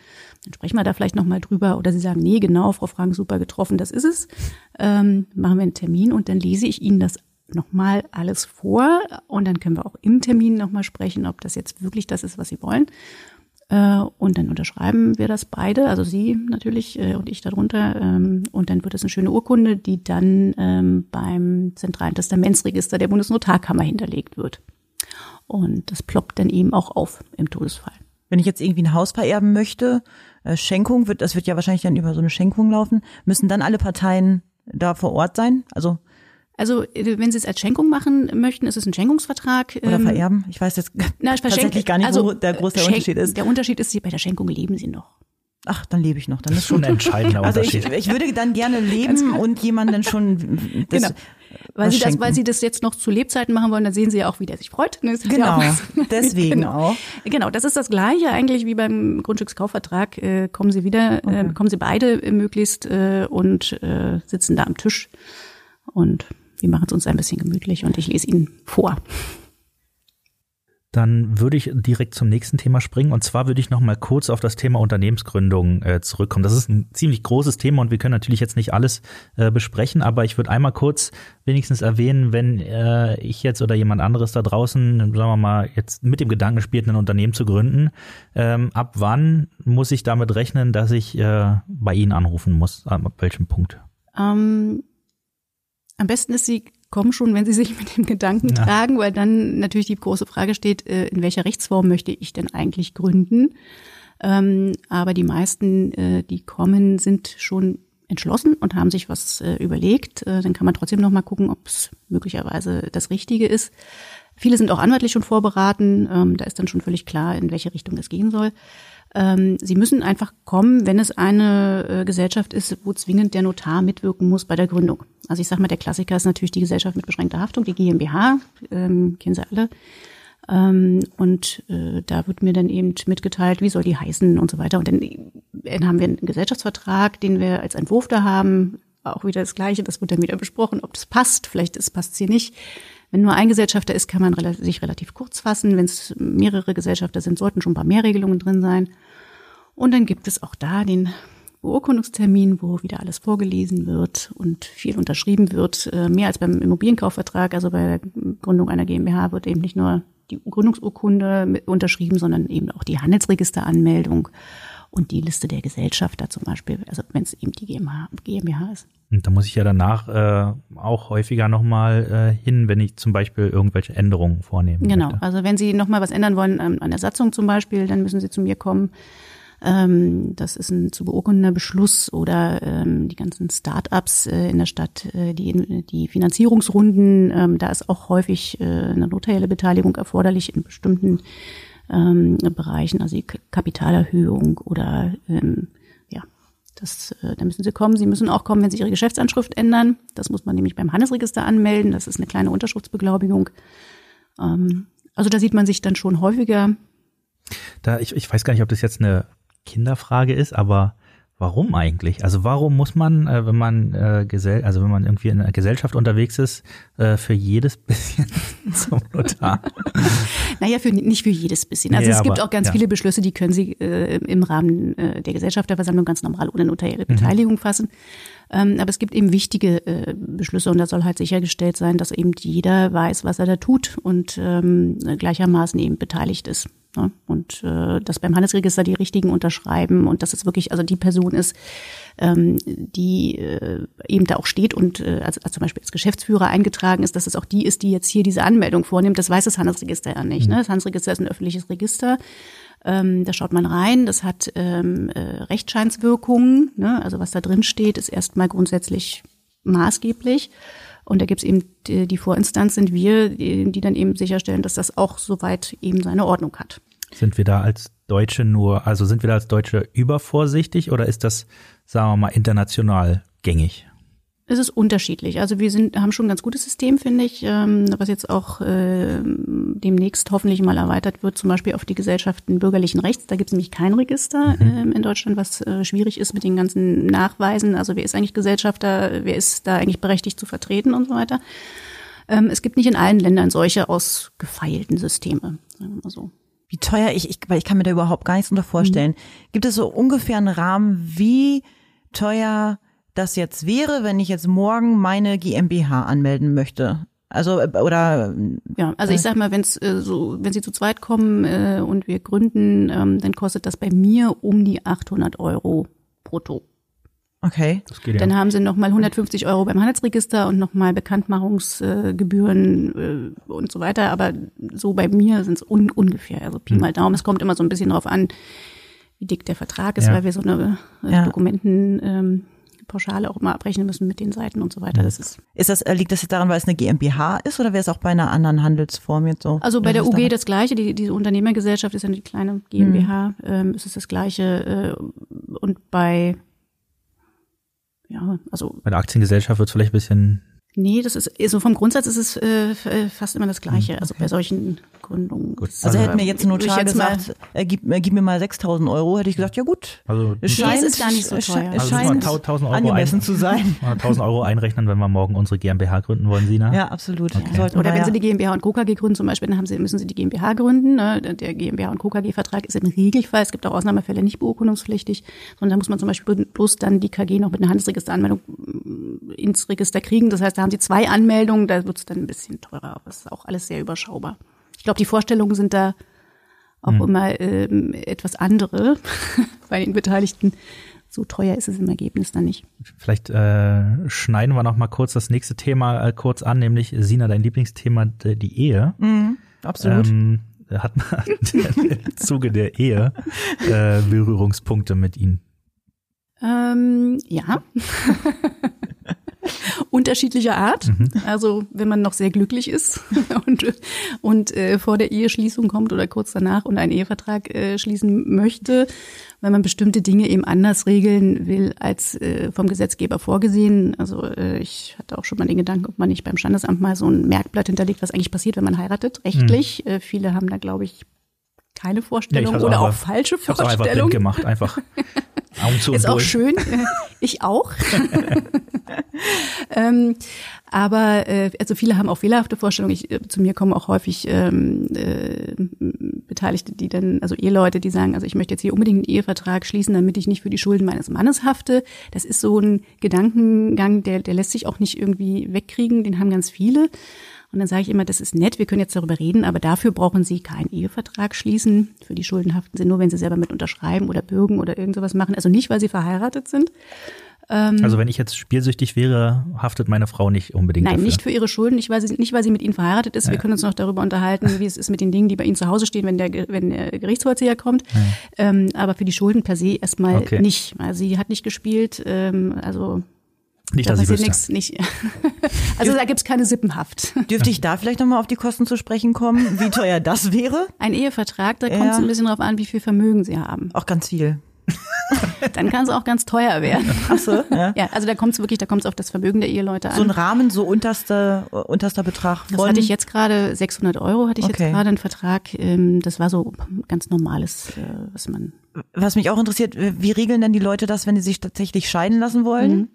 Dann sprechen wir da vielleicht nochmal drüber. Oder sie sagen, nee, genau, Frau Frank, super getroffen, das ist es. Ähm, machen wir einen Termin und dann lese ich Ihnen das nochmal alles vor und dann können wir auch im Termin nochmal sprechen, ob das jetzt wirklich das ist, was Sie wollen. Äh, und dann unterschreiben wir das beide, also Sie natürlich äh, und ich darunter. Ähm, und dann wird es eine schöne Urkunde, die dann ähm, beim Zentralen Testamentsregister der Bundesnotarkammer hinterlegt wird. Und das ploppt dann eben auch auf im Todesfall. Wenn ich jetzt irgendwie ein Haus vererben möchte, äh, Schenkung wird, das wird ja wahrscheinlich dann über so eine Schenkung laufen, müssen dann alle Parteien da vor Ort sein? Also also äh, wenn Sie es als Schenkung machen möchten, ist es ein Schenkungsvertrag. Oder ähm, vererben? Ich weiß jetzt na, tatsächlich gar nicht, also, wo der große Unterschied ist. Der Unterschied ist, bei der Schenkung leben Sie noch. Ach, dann lebe ich noch. Dann ist schon ein entscheidender also Unterschied. Ich, ich würde dann gerne leben und jemanden schon das, genau. Weil sie, das, weil sie das jetzt noch zu Lebzeiten machen wollen, dann sehen sie ja auch, wie der sich freut. Genau, ja deswegen genau. auch. Genau, das ist das Gleiche eigentlich wie beim Grundstückskaufvertrag. Äh, kommen sie wieder, äh, okay. äh, kommen sie beide möglichst äh, und äh, sitzen da am Tisch und wir machen es uns ein bisschen gemütlich und ich lese Ihnen vor. Dann würde ich direkt zum nächsten Thema springen. Und zwar würde ich noch mal kurz auf das Thema Unternehmensgründung äh, zurückkommen. Das ist ein ziemlich großes Thema und wir können natürlich jetzt nicht alles äh, besprechen, aber ich würde einmal kurz wenigstens erwähnen, wenn äh, ich jetzt oder jemand anderes da draußen, sagen wir mal, jetzt mit dem Gedanken spielt, ein Unternehmen zu gründen, ähm, ab wann muss ich damit rechnen, dass ich äh, bei Ihnen anrufen muss? Ab welchem Punkt? Ähm am besten ist, Sie kommen schon, wenn Sie sich mit dem Gedanken ja. tragen, weil dann natürlich die große Frage steht, äh, in welcher Rechtsform möchte ich denn eigentlich gründen? Ähm, aber die meisten, äh, die kommen, sind schon entschlossen und haben sich was äh, überlegt. Dann kann man trotzdem noch mal gucken, ob es möglicherweise das Richtige ist. Viele sind auch anwaltlich schon vorberaten. Ähm, da ist dann schon völlig klar, in welche Richtung es gehen soll. Ähm, sie müssen einfach kommen, wenn es eine äh, Gesellschaft ist, wo zwingend der Notar mitwirken muss bei der Gründung. Also ich sage mal, der Klassiker ist natürlich die Gesellschaft mit beschränkter Haftung, die GmbH, ähm, kennen Sie alle. Ähm, und äh, da wird mir dann eben mitgeteilt, wie soll die heißen und so weiter. Und dann, dann haben wir einen Gesellschaftsvertrag, den wir als Entwurf da haben. Auch wieder das Gleiche, das wird dann wieder besprochen, ob das passt. Vielleicht passt es hier nicht. Wenn nur ein Gesellschafter ist, kann man sich relativ kurz fassen. Wenn es mehrere Gesellschafter sind, sollten schon ein paar mehr Regelungen drin sein. Und dann gibt es auch da den Beurkundungstermin, wo wieder alles vorgelesen wird und viel unterschrieben wird. Äh, mehr als beim Immobilienkaufvertrag, also bei der Gründung einer GmbH wird eben nicht nur die Gründungsurkunde unterschrieben, sondern eben auch die Handelsregisteranmeldung und die Liste der Gesellschafter zum Beispiel, also wenn es eben die GmbH, GmbH ist. Und da muss ich ja danach äh, auch häufiger nochmal äh, hin, wenn ich zum Beispiel irgendwelche Änderungen vornehmen Genau, möchte. also wenn Sie nochmal was ändern wollen ähm, an der Satzung zum Beispiel, dann müssen Sie zu mir kommen. Ähm, das ist ein zu beurkundender Beschluss oder ähm, die ganzen Start-ups äh, in der Stadt, äh, die, die Finanzierungsrunden, ähm, da ist auch häufig äh, eine notarielle Beteiligung erforderlich in bestimmten ähm, Bereichen, also die Kapitalerhöhung oder ähm, ja, das, äh, da müssen Sie kommen. Sie müssen auch kommen, wenn Sie Ihre Geschäftsanschrift ändern. Das muss man nämlich beim Handelsregister anmelden. Das ist eine kleine Unterschriftsbeglaubigung. Ähm, also da sieht man sich dann schon häufiger. Da, ich, ich weiß gar nicht, ob das jetzt eine Kinderfrage ist, aber Warum eigentlich? Also warum muss man, äh, wenn man äh, Gesell also wenn man irgendwie in einer Gesellschaft unterwegs ist, äh, für jedes bisschen zum Notar? naja, für, nicht für jedes bisschen. Also ja, es gibt aber, auch ganz ja. viele Beschlüsse, die können Sie äh, im Rahmen äh, der Gesellschafterversammlung ganz normal ohne notarielle mhm. Beteiligung mhm. fassen. Ähm, aber es gibt eben wichtige äh, Beschlüsse und da soll halt sichergestellt sein, dass eben jeder weiß, was er da tut und ähm, gleichermaßen eben beteiligt ist Ne? Und äh, dass beim Handelsregister die richtigen unterschreiben und dass es wirklich also die Person ist, ähm, die äh, eben da auch steht und äh, als, als zum Beispiel als Geschäftsführer eingetragen ist, dass es auch die ist, die jetzt hier diese Anmeldung vornimmt. Das weiß das Handelsregister ja nicht. Ne? Das Handelsregister ist ein öffentliches Register. Ähm, da schaut man rein, das hat ähm, äh, Rechtscheinswirkungen. Ne? Also was da drin steht, ist erstmal grundsätzlich maßgeblich. Und da gibt's eben die, die Vorinstanz sind wir, die, die dann eben sicherstellen, dass das auch soweit eben seine Ordnung hat. Sind wir da als Deutsche nur, also sind wir da als Deutsche übervorsichtig oder ist das, sagen wir mal, international gängig? Es ist unterschiedlich. Also wir sind, haben schon ein ganz gutes System, finde ich, ähm, was jetzt auch äh, demnächst hoffentlich mal erweitert wird, zum Beispiel auf die Gesellschaften bürgerlichen Rechts. Da gibt es nämlich kein Register Mhm. ähm, in Deutschland, was äh, schwierig ist mit den ganzen Nachweisen. Also wer ist eigentlich Gesellschafter, wer ist da eigentlich berechtigt zu vertreten und so weiter. Ähm, es gibt nicht in allen Ländern solche ausgefeilten Systeme, sagen wir mal so. Wie teuer ich, ich, weil ich kann mir da überhaupt gar nichts unter vorstellen. Gibt es so ungefähr einen Rahmen, wie teuer das jetzt wäre, wenn ich jetzt morgen meine GmbH anmelden möchte? Also, äh, oder, Ja, also ich sag mal, wenn's äh, so, wenn Sie zu zweit kommen äh, und wir gründen, ähm, dann kostet das bei mir um die 800 Euro brutto. okay. Das geht Dann haben Sie nochmal 150 Euro beim Handelsregister und nochmal Bekanntmachungsgebühren äh, und so weiter. Aber so bei mir sind es un ungefähr, also Pi mal Daumen. Es kommt immer so ein bisschen drauf an, wie dick der Vertrag ist, Ja. weil wir so eine äh, Ja. Dokumenten ähm, Pauschale auch immer abrechnen müssen mit den Seiten und so weiter. Das ist Ist das, äh, liegt das jetzt daran, weil es eine GmbH ist oder wäre es auch bei einer anderen Handelsform jetzt so? Also bei der UG daran- das Gleiche, die, diese Unternehmergesellschaft ist ja eine kleine GmbH, ähm, ist es das Gleiche. Äh, und bei, ja, also Bei der Aktiengesellschaft wird es vielleicht ein bisschen, nee, das ist, so vom Grundsatz ist es äh, äh, fast immer das Gleiche, also bei solchen Gründungen. Gut. Also äh, hätte mir jetzt ein würde ich Notar gesagt, äh, gib, äh, gib mir mal 6000 Euro, hätte ich gesagt, ja gut. also Es Nee, es gar nicht so es teuer. Es Also scheint 1000 Euro angemessen ein- zu sein. mal 1000 Euro einrechnen, wenn wir morgen unsere GmbH gründen wollen, Sina. Ja, absolut. Sollten Oder wir wenn ja. Sie die GmbH und KKG gründen zum Beispiel, dann haben Sie, müssen Sie die GmbH gründen. Ne? Der GmbH und KKG-Vertrag ist im Regelfall, es gibt auch Ausnahmefälle, nicht beurkundungspflichtig, sondern da muss man zum Beispiel bloß dann die KG noch mit einer Handelsregisteranmeldung mm, ins Register kriegen. Das heißt, da haben Sie zwei Anmeldungen, da wird es dann ein bisschen teurer, aber es ist auch alles sehr überschaubar. Ich glaube, die Vorstellungen sind da auch immer ähm, etwas andere bei den Beteiligten. So teuer ist es im Ergebnis dann nicht. Vielleicht äh, schneiden wir noch mal kurz das nächste Thema äh, kurz an, nämlich Sina, dein Lieblingsthema, die Ehe. Absolut. Ähm, hat man im Zuge der Ehe äh, Berührungspunkte mit ihnen? Ähm, ja. Unterschiedlicher Art. Also wenn man noch sehr glücklich ist und, und äh, vor der Eheschließung kommt oder kurz danach und einen Ehevertrag äh, schließen möchte, wenn man bestimmte Dinge eben anders regeln will als äh, vom Gesetzgeber vorgesehen. Also äh, ich hatte auch schon mal den Gedanken, ob man nicht beim Standesamt mal so ein Merkblatt hinterlegt, was eigentlich passiert, wenn man heiratet, rechtlich. Äh, viele haben da, glaube ich, keine Vorstellung hab's oder aber- auch falsche Ich habe auch einfach blind gemacht, einfach Augen zu Ist auch durch. schön. Ich auch. ähm, aber äh, also viele haben auch fehlerhafte Vorstellungen. Ich, äh, zu mir kommen auch häufig ähm, äh, Beteiligte, die dann, also Eheleute, die sagen, also ich möchte jetzt hier unbedingt einen Ehevertrag schließen, damit ich nicht für die Schulden meines Mannes hafte. Das ist so ein Gedankengang, der, der lässt sich auch nicht irgendwie wegkriegen. Den haben ganz viele. Und dann sage ich immer, das ist nett, wir können jetzt darüber reden, aber dafür brauchen Sie keinen Ehevertrag schließen. Für die Schulden haften Sie nur, wenn Sie selber mit unterschreiben oder bürgen oder irgend sowas machen. Also nicht, weil Sie verheiratet sind. Also wenn ich jetzt spielsüchtig wäre, haftet meine Frau nicht unbedingt Nein, dafür. nicht für ihre Schulden, nicht weil sie, nicht weil sie mit ihnen verheiratet ist. Wir können uns noch darüber unterhalten, wie es ist mit den Dingen, die bei ihnen zu Hause stehen, wenn der, wenn der Gerichtsvollzieher kommt. Ähm, aber für die Schulden per se erstmal Okay. nicht. Also sie hat nicht gespielt, ähm, also Nicht, da dass passiert nichts. Nicht. also da gibt's keine Sippenhaft. Dürfte ich da vielleicht nochmal auf die Kosten zu sprechen kommen, wie teuer das wäre? Ein Ehevertrag, da kommt es Ja. ein bisschen drauf an, wie viel Vermögen sie haben. Auch ganz viel. Dann kann es auch ganz teuer werden. Ach so, ja. Ja, also da kommt es wirklich, da kommt es auf das Vermögen der Eheleute an. So ein Rahmen, so unterster, unterster Betrag Das von. hatte ich jetzt gerade, 600 Euro hatte ich Okay. jetzt gerade einen Vertrag. Ähm, das war so ganz normales, äh, was man. Was mich auch interessiert, wie regeln denn die Leute das, wenn sie sich tatsächlich scheiden lassen wollen?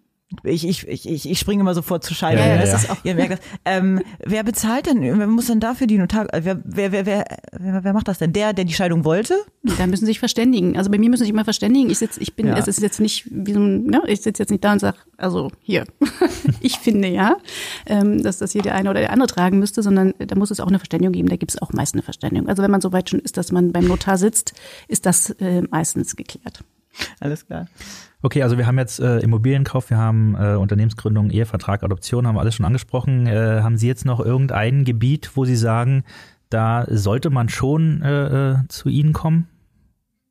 Ich, ich, ich, ich springe immer sofort zur Scheibe. Ja, ja, das ja. ist auch, ihr merkt das. Ähm, wer bezahlt denn, wer muss denn dafür die Notar, äh, wer, wer, wer, wer, wer, macht das denn? Der, der die Scheidung wollte? Da müssen sie sich verständigen. Also bei mir müssen sie sich immer verständigen. Ich sitze, ich bin, Ja. es ist jetzt nicht wie so ein, ne, ich sitze jetzt nicht da und sag, also hier, ich finde ja, ähm, dass das hier der eine oder der andere tragen müsste, sondern da muss es auch eine Verständigung geben. Da gibt es auch meist eine Verständigung. Also wenn man so weit schon ist, dass man beim Notar sitzt, ist das äh, meistens geklärt. Alles klar. Okay, also wir haben jetzt äh, Immobilienkauf, wir haben äh, Unternehmensgründung, Ehevertrag, Adoption, haben wir alles schon angesprochen. Äh, haben Sie jetzt noch irgendein Gebiet, wo Sie sagen, da sollte man schon äh, äh, zu Ihnen kommen?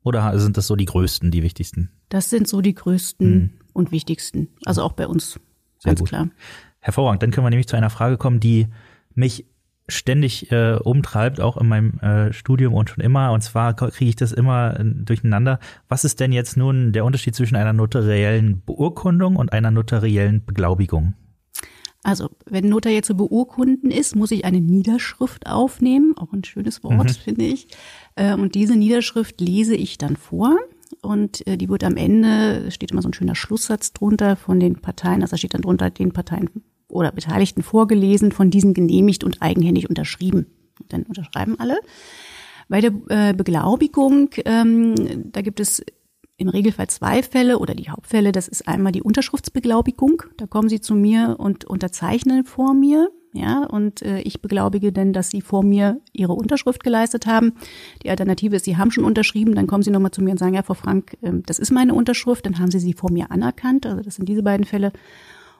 Oder sind das so die größten, die wichtigsten? Das sind so die größten und wichtigsten. Also auch bei uns, Sehr ganz gut. klar. Hervorragend. Dann können wir nämlich zu einer Frage kommen, die mich ständig äh, umtreibt, auch in meinem äh, Studium und schon immer. Und zwar kriege ich das immer äh, durcheinander. Was ist denn jetzt nun der Unterschied zwischen einer notariellen Beurkundung und einer notariellen Beglaubigung? Also, wenn Notar jetzt zu beurkunden ist, muss ich eine Niederschrift aufnehmen. Auch ein schönes Wort, finde ich. Äh, Und diese Niederschrift lese ich dann vor. Und äh, die wird am Ende, es steht immer so ein schöner Schlusssatz drunter von den Parteien, also da steht dann drunter den Parteien oder Beteiligten vorgelesen, von diesen genehmigt und eigenhändig unterschrieben. Dann unterschreiben alle. Bei der äh, Beglaubigung, ähm, da gibt es im Regelfall zwei Fälle oder die Hauptfälle. Das ist einmal die Unterschriftsbeglaubigung. Da kommen Sie zu mir und unterzeichnen vor mir. Ja, und äh, ich beglaubige denn, dass Sie vor mir Ihre Unterschrift geleistet haben. Die Alternative ist, Sie haben schon unterschrieben, dann kommen Sie nochmal zu mir und sagen, ja, Frau Frank, ähm, das ist meine Unterschrift, dann haben Sie sie vor mir anerkannt. Also das sind diese beiden Fälle.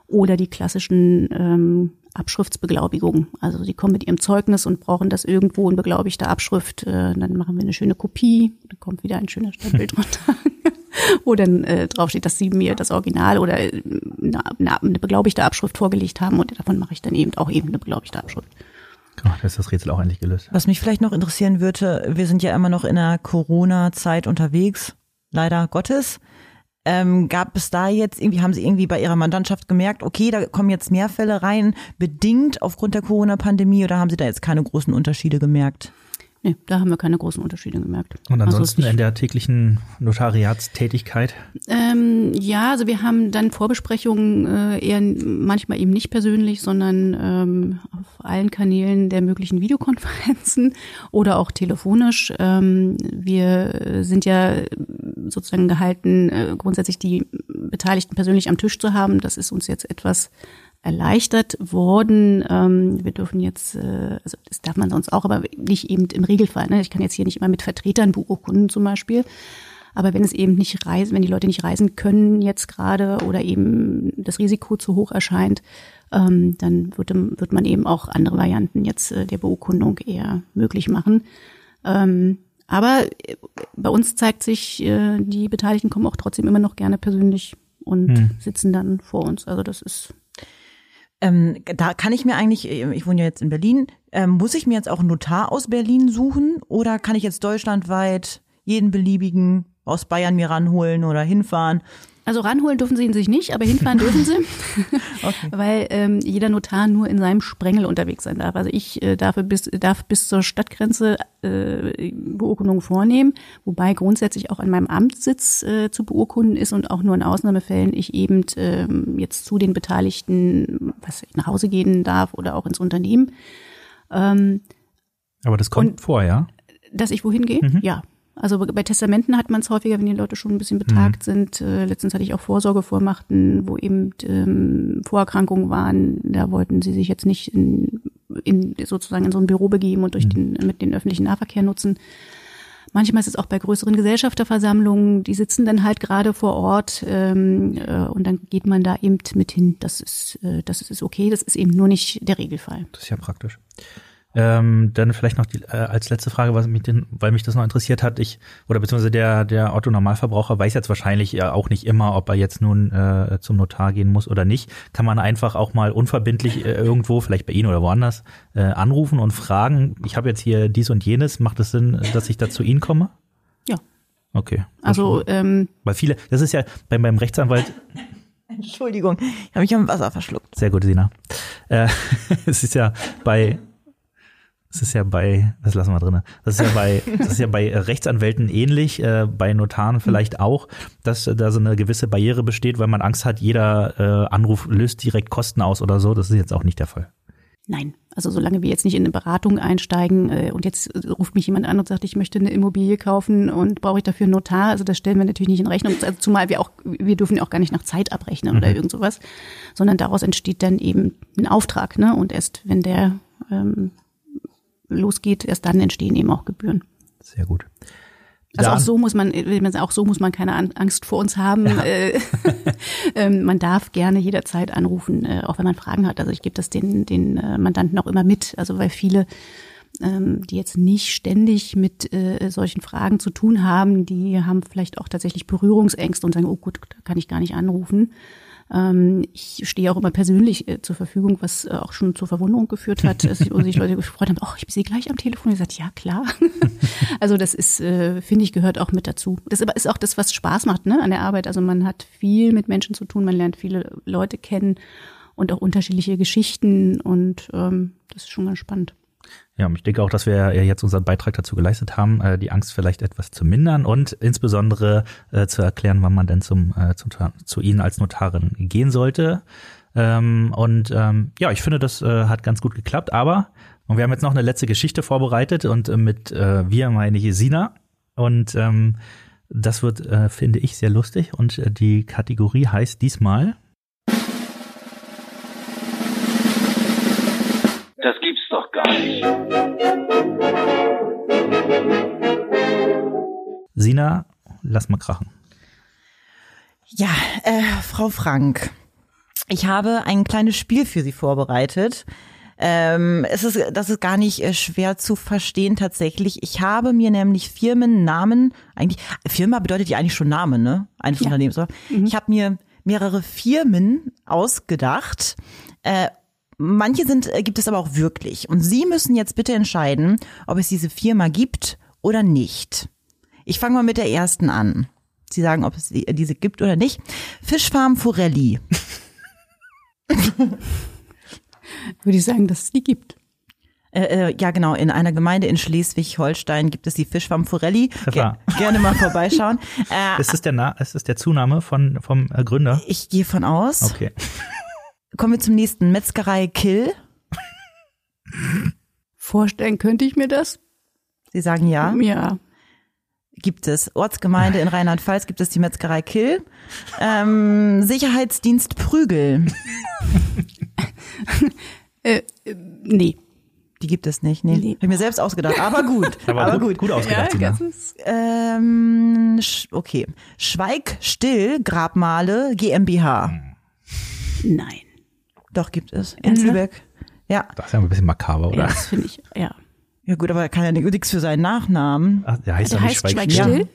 Oder die klassischen ähm, Abschriftsbeglaubigungen. Also Sie kommen mit Ihrem Zeugnis und brauchen das irgendwo in beglaubigter Abschrift. Äh, dann machen wir eine schöne Kopie. Dann kommt wieder ein schöner Stempel drunter. Wo dann äh, drauf steht, dass Sie mir das Original oder äh, eine, eine, eine beglaubigte Abschrift vorgelegt haben. Und davon mache ich dann eben auch eben eine beglaubigte Abschrift. Oh, das ist das Rätsel auch endlich gelöst. Was mich vielleicht noch interessieren würde, wir sind ja immer noch in der Corona-Zeit unterwegs, leider Gottes. Ähm, gab es da jetzt irgendwie, haben Sie irgendwie bei Ihrer Mandantschaft gemerkt, okay, da kommen jetzt mehr Fälle rein, bedingt aufgrund der Corona-Pandemie oder haben Sie da jetzt keine großen Unterschiede gemerkt? Nee, da haben wir keine großen Unterschiede gemerkt. Und Also ansonsten ist in der täglichen Notariatstätigkeit? Ähm, ja, also wir haben dann Vorbesprechungen äh, eher manchmal eben nicht persönlich, sondern ähm, auf allen Kanälen der möglichen Videokonferenzen oder auch telefonisch. Ähm, wir sind ja sozusagen gehalten, äh, grundsätzlich die Beteiligten persönlich am Tisch zu haben. Das ist uns jetzt etwas erleichtert worden. Ähm, wir dürfen jetzt, äh, also das darf man sonst auch, aber nicht eben im Regelfall. Ne? Ich kann jetzt hier nicht immer mit Vertretern beurkunden zum Beispiel. Aber wenn es eben nicht reisen, wenn die Leute nicht reisen können jetzt gerade oder eben das Risiko zu hoch erscheint, ähm, dann wird, wird man eben auch andere Varianten jetzt äh, der Beurkundung eher möglich machen. Ähm, aber äh, bei uns zeigt sich, äh, die Beteiligten kommen auch trotzdem immer noch gerne persönlich und sitzen dann vor uns. Also das ist Ähm, da kann ich mir eigentlich, ich wohne ja jetzt in Berlin, ähm, muss ich mir jetzt auch einen Notar aus Berlin suchen oder kann ich jetzt deutschlandweit jeden beliebigen aus Bayern mir ranholen oder hinfahren? Also ranholen dürfen sie ihn sich nicht, aber hinfahren dürfen sie, weil ähm, jeder Notar nur in seinem Sprengel unterwegs sein darf. Also ich äh, darf, bis, darf bis zur Stadtgrenze äh, Beurkundungen vornehmen, wobei grundsätzlich auch an meinem Amtssitz äh, zu beurkunden ist und auch nur in Ausnahmefällen ich eben ähm, jetzt zu den Beteiligten was ich, nach Hause gehen darf oder auch ins Unternehmen. Ähm, Aber das kommt Und- vor, ja? dass ich wohin gehe? Mhm. Ja. Also bei Testamenten hat man es häufiger, wenn die Leute schon ein bisschen Mhm. betagt sind. Äh, letztens hatte ich auch Vorsorgevollmachten, wo eben ähm, Vorerkrankungen waren. Da wollten sie sich jetzt nicht in, in sozusagen in so ein Büro begeben und Mhm. durch den mit den öffentlichen Nahverkehr nutzen. Manchmal ist es auch bei größeren Gesellschafterversammlungen, die sitzen dann halt gerade vor Ort ähm, äh, und dann geht man da eben mit hin. Das ist, äh, das ist okay, das ist eben nur nicht der Regelfall. Das ist ja praktisch. Ähm, dann vielleicht noch die, äh, als letzte Frage, was mich denn, weil mich das noch interessiert hat, ich oder beziehungsweise der der Otto Normalverbraucher weiß jetzt wahrscheinlich ja auch nicht immer, ob er jetzt nun äh, zum Notar gehen muss oder nicht. Kann man einfach auch mal unverbindlich äh, irgendwo, vielleicht bei Ihnen oder woanders, äh, anrufen und fragen. Ich habe jetzt hier dies und jenes. Macht es Sinn, dass ich da zu Ihnen komme? Ja. Okay. Also ähm, weil viele, das ist ja beim beim Rechtsanwalt Entschuldigung, ich habe mich am Wasser verschluckt. Sehr gut, Sina. Äh, es ist ja bei Das ist ja bei, das lassen wir drin. Das ist ja bei, das ist ja bei Rechtsanwälten ähnlich, äh, bei Notaren vielleicht auch, dass da so eine gewisse Barriere besteht, weil man Angst hat, jeder äh, Anruf löst direkt Kosten aus oder so. Das ist jetzt auch nicht der Fall. Nein, also solange wir jetzt nicht in eine Beratung einsteigen äh, und jetzt äh, ruft mich jemand an und sagt, ich möchte eine Immobilie kaufen und brauche ich dafür einen Notar, also das stellen wir natürlich nicht in Rechnung, also zumal wir auch, wir dürfen auch gar nicht nach Zeit abrechnen mhm. oder irgend sowas, sondern daraus entsteht dann eben ein Auftrag, ne? Und erst wenn der ähm, losgeht, erst dann entstehen eben auch Gebühren. Sehr gut. Also auch so muss man, auch so muss man keine Angst vor uns haben. Ja. Äh, ähm, man darf gerne jederzeit anrufen, äh, auch wenn man Fragen hat. Also ich gebe das den, den äh, Mandanten auch immer mit. Also weil viele, ähm, die jetzt nicht ständig mit solchen Fragen zu tun haben, die haben vielleicht auch tatsächlich Berührungsängste und sagen, oh gut, da kann ich gar nicht anrufen. Ähm, ich stehe auch immer persönlich äh, zur Verfügung, was äh, auch schon zur Verwunderung geführt hat, wo sich Leute gefreut haben, oh, ich bin sie gleich am Telefon. Ich gesagt, ja klar. also das ist, äh, finde ich, gehört auch mit dazu. Das ist auch das, was Spaß macht ne, an der Arbeit. Also man hat viel mit Menschen zu tun, man lernt viele Leute kennen und auch unterschiedliche Geschichten und ähm, das ist schon ganz spannend. Ja, ich denke auch, dass wir jetzt unseren Beitrag dazu geleistet haben, äh, die Angst vielleicht etwas zu mindern und insbesondere äh, zu erklären, wann man denn zum, äh, zum zu Ihnen als Notarin gehen sollte. Ähm, und ähm, ja, ich finde, das hat ganz gut geklappt. Aber und wir haben jetzt noch eine letzte Geschichte vorbereitet und mit wir meine ich Sina und ähm, das wird, finde ich, sehr lustig und die Kategorie heißt diesmal Sina, lass mal krachen. Ja, äh, Frau Frank, ich habe ein kleines Spiel für Sie vorbereitet. Ähm, es ist, das ist gar nicht äh, schwer zu verstehen tatsächlich. Ich habe mir nämlich Firmennamen, eigentlich, Firma bedeutet ja eigentlich schon Name, ne? Eines ja. Unternehmens, oder? Mhm. Ich habe mir mehrere Firmen ausgedacht. Äh, manche sind, äh, gibt es aber auch wirklich. Und Sie müssen jetzt bitte entscheiden, ob es diese Firma gibt oder nicht. Ich fange mal mit der ersten an. Sie sagen, ob es diese gibt oder nicht. Fischfarm Forelli. Würde ich sagen, dass es die gibt. Äh, äh, ja, genau. In einer Gemeinde in Schleswig-Holstein gibt es die Fischfarm Forelli. Ge gerne mal vorbeischauen. Äh, ist, das der Na ist das der Zunahme von, vom äh, Gründer? Ich gehe von aus. Okay. Kommen wir zum nächsten. Metzgerei Kill. Vorstellen könnte ich mir das. Sie sagen ja? Ja gibt es. Ortsgemeinde in Rheinland-Pfalz gibt es die Metzgerei Kill. Ähm, Sicherheitsdienst Prügel. äh, nee. Die gibt es nicht, nee. nee. Hab ich mir selbst ausgedacht, aber gut. aber, aber gut, gut, gut ausgedacht. Ja, ähm, okay. Schweig still Grabmale GmbH. Nein. Doch, gibt es. In Lübeck. Ja. Das ist ja ein bisschen makaber, oder? Ja, das finde ich, ja. Ja gut, aber er kann ja nichts für seinen Nachnamen. Ach, der heißt der doch nicht heißt Schweigstill.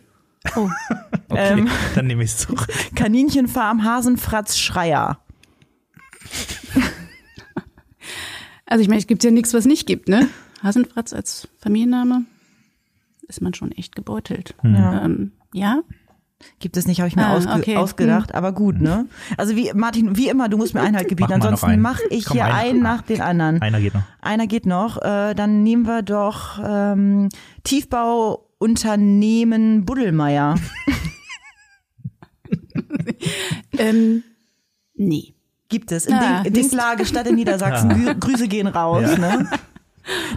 Ja. Oh. okay, ähm, dann nehme ich es zurück. Kaninchenfarm Hasenfratz Schreier. Also ich meine, es gibt ja nichts, was nicht gibt, ne? Hasenfratz als Familienname ist man schon echt gebeutelt. Ja. Ähm, ja, Gibt es nicht, habe ich mir ah, ausge okay. ausgedacht, hm. aber gut, ne? Also wie Martin, wie immer, du musst mir Einhalt gebieten, mach ansonsten mache ich Komm, hier einer, einen nach den anderen. Einer geht noch. Einer geht noch. Äh, dann nehmen wir doch ähm, Tiefbauunternehmen Buddelmeier. ähm, nee. Gibt es in Na, Ding, Dinklage Stadt in Niedersachsen. Ja. Grüße gehen raus, ja. ne?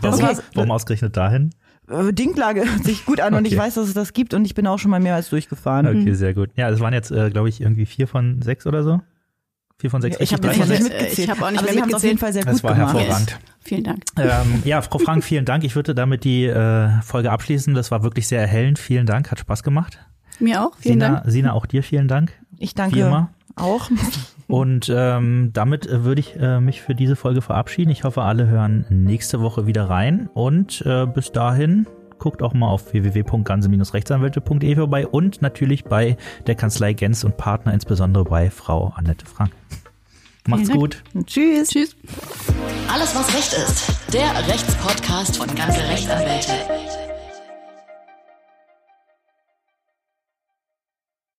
Das warum, warum ausgerechnet dahin? Äh, Dinklage hört sich gut an okay. und ich weiß, dass es das gibt und ich bin auch schon mal mehrmals durchgefahren. Okay, mhm. sehr gut. Ja, es waren jetzt, äh, glaube ich, irgendwie vier von sechs oder so. Vier von sechs. Ich habe nicht mitgezählt. Ich habe auch nicht Aber mehr mitgezählt. auf jeden Fall sehr das gut war gemacht. hervorragend. Vielen Dank. Ähm, ja, Frau Frank, vielen Dank. Ich würde damit die äh, Folge abschließen. Das war wirklich sehr erhellend. Vielen Dank, hat Spaß gemacht. Mir auch. Vielen Sina, Dank. Sina, auch dir vielen Dank. Ich danke auch. Und ähm, damit äh, würde ich äh, mich für diese Folge verabschieden. Ich hoffe, alle hören nächste Woche wieder rein. Und äh, bis dahin guckt auch mal auf www.ganse-rechtsanwälte.de vorbei und natürlich bei der Kanzlei Gens und Partner, insbesondere bei Frau Annette Frank. Macht's gut. Tschüss. Tschüss. Alles, was Recht ist. Der Rechtspodcast von Ganze Rechtsanwälte.